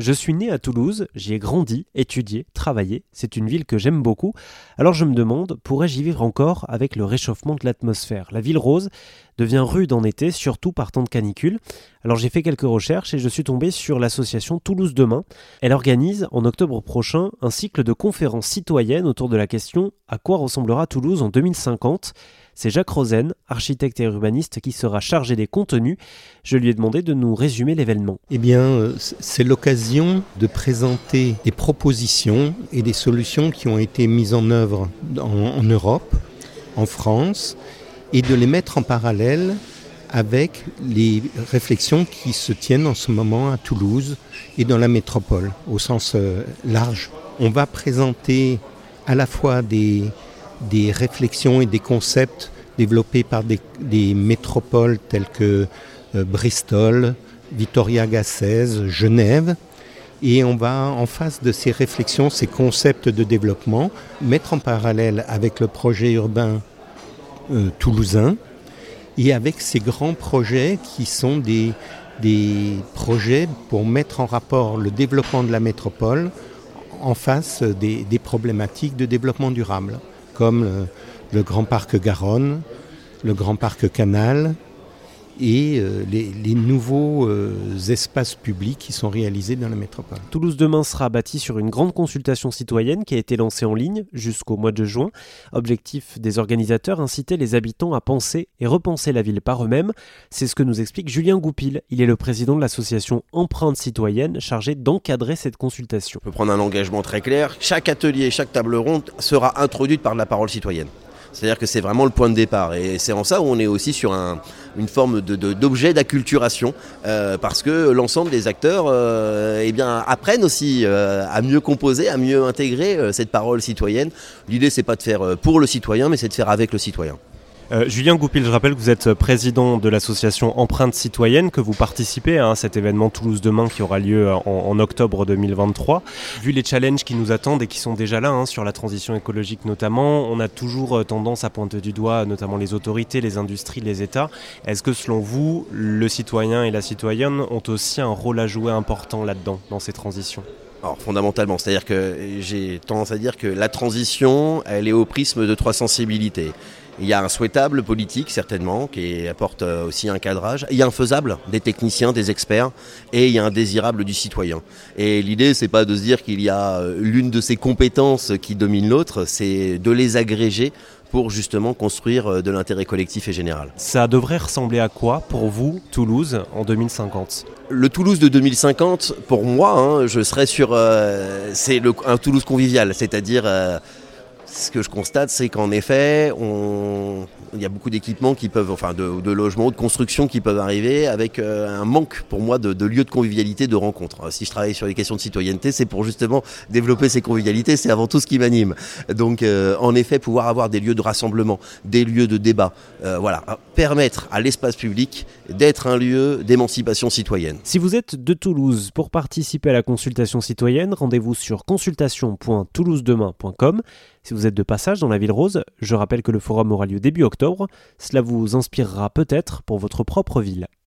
Je suis né à Toulouse, j'y ai grandi, étudié, travaillé, c'est une ville que j'aime beaucoup, alors je me demande, pourrais-je y vivre encore avec le réchauffement de l'atmosphère? La ville rose devient rude en été, surtout par temps de canicule. Alors j'ai fait quelques recherches et je suis tombé sur l'association Toulouse Demain. Elle organise en octobre prochain un cycle de conférences citoyennes autour de la question à quoi ressemblera Toulouse en 2050 c'est Jacques Rosen, architecte et urbaniste, qui sera chargé des contenus. Je lui ai demandé de nous résumer l'événement. Eh bien, euh, c'est l'occasion de présenter des propositions et des solutions qui ont été mises en œuvre en, Europe, en France, et de les mettre en parallèle avec les réflexions qui se tiennent en ce moment à Toulouse et dans la métropole, au sens euh, large. On va présenter à la fois des, des réflexions et des concepts développés par des, métropoles telles que euh, Bristol, Vitoria-Gasteiz, Genève. Et on va, en face de ces réflexions, ces concepts de développement, mettre en parallèle avec le projet urbain toulousain et avec ces grands projets qui sont des, des projets pour mettre en rapport le développement de la métropole en face des problématiques de développement durable comme le, Grand Parc Garonne, le Grand Parc Canal et euh, les, nouveaux euh, espaces publics qui sont réalisés dans la métropole. Toulouse demain sera bâti sur une grande consultation citoyenne qui a été lancée en ligne jusqu'au mois de juin. Objectif des organisateurs, inciter les habitants à penser et repenser la ville par eux-mêmes. C'est ce que nous explique Julien Goupil. Il est le président de l'association Empreinte citoyenne chargée d'encadrer cette consultation. On peut prendre un engagement très clair. Chaque atelier, chaque table ronde sera introduite par la parole citoyenne. C'est-à-dire que c'est vraiment le point de départ. Et c'est en ça où on est aussi sur une forme d'objet d'acculturation, euh, parce que l'ensemble des acteurs euh, eh bien, apprennent aussi euh, à mieux composer, à mieux intégrer cette parole citoyenne. L'idée, c'est pas de faire pour le citoyen, mais c'est de faire avec le citoyen. Euh, Julien Goupil, je rappelle que vous êtes président de l'association Empreinte Citoyenne, que vous participez à cet événement Toulouse Demain qui aura lieu en, octobre 2023. Vu les challenges qui nous attendent et qui sont déjà là, hein, sur la transition écologique notamment, on a toujours euh, tendance à pointer du doigt notamment les autorités, les industries, les États. Est-ce que selon vous, le citoyen et la citoyenne ont aussi un rôle à jouer important là-dedans, dans ces transitions? Alors fondamentalement, c'est-à-dire que j'ai tendance à dire que la transition, elle est au prisme de trois sensibilités. Il y a un souhaitable politique, certainement, qui apporte euh, aussi un cadrage. Il y a un faisable des techniciens, des experts, et il y a un désirable du citoyen. Et l'idée, c'est pas de se dire qu'il y a euh, l'une de ces compétences qui domine l'autre, c'est de les agréger pour justement construire euh, de l'intérêt collectif et général. Ça devrait ressembler à quoi pour vous, Toulouse, en 2050 Le Toulouse de 2050, pour moi, hein, je serais sur... c'est un Toulouse convivial, c'est-à-dire ce que je constate, c'est qu'en effet, il y a beaucoup d'équipements qui peuvent, enfin de, logements, de construction qui peuvent arriver avec euh, un manque pour moi de, lieux de convivialité, de rencontres. Si je travaille sur les questions de citoyenneté, c'est pour justement développer ces convivialités, c'est avant tout ce qui m'anime. Donc euh, en effet, pouvoir avoir des lieux de rassemblement, des lieux de débat, euh, voilà, permettre à l'espace public d'être un lieu d'émancipation citoyenne. Si vous êtes de Toulouse pour participer à la consultation citoyenne, rendez-vous sur consultation.toulousedemain.com. Si vous êtes de passage dans la ville rose, je rappelle que le forum aura lieu début octobre. Cela vous inspirera peut-être pour votre propre ville.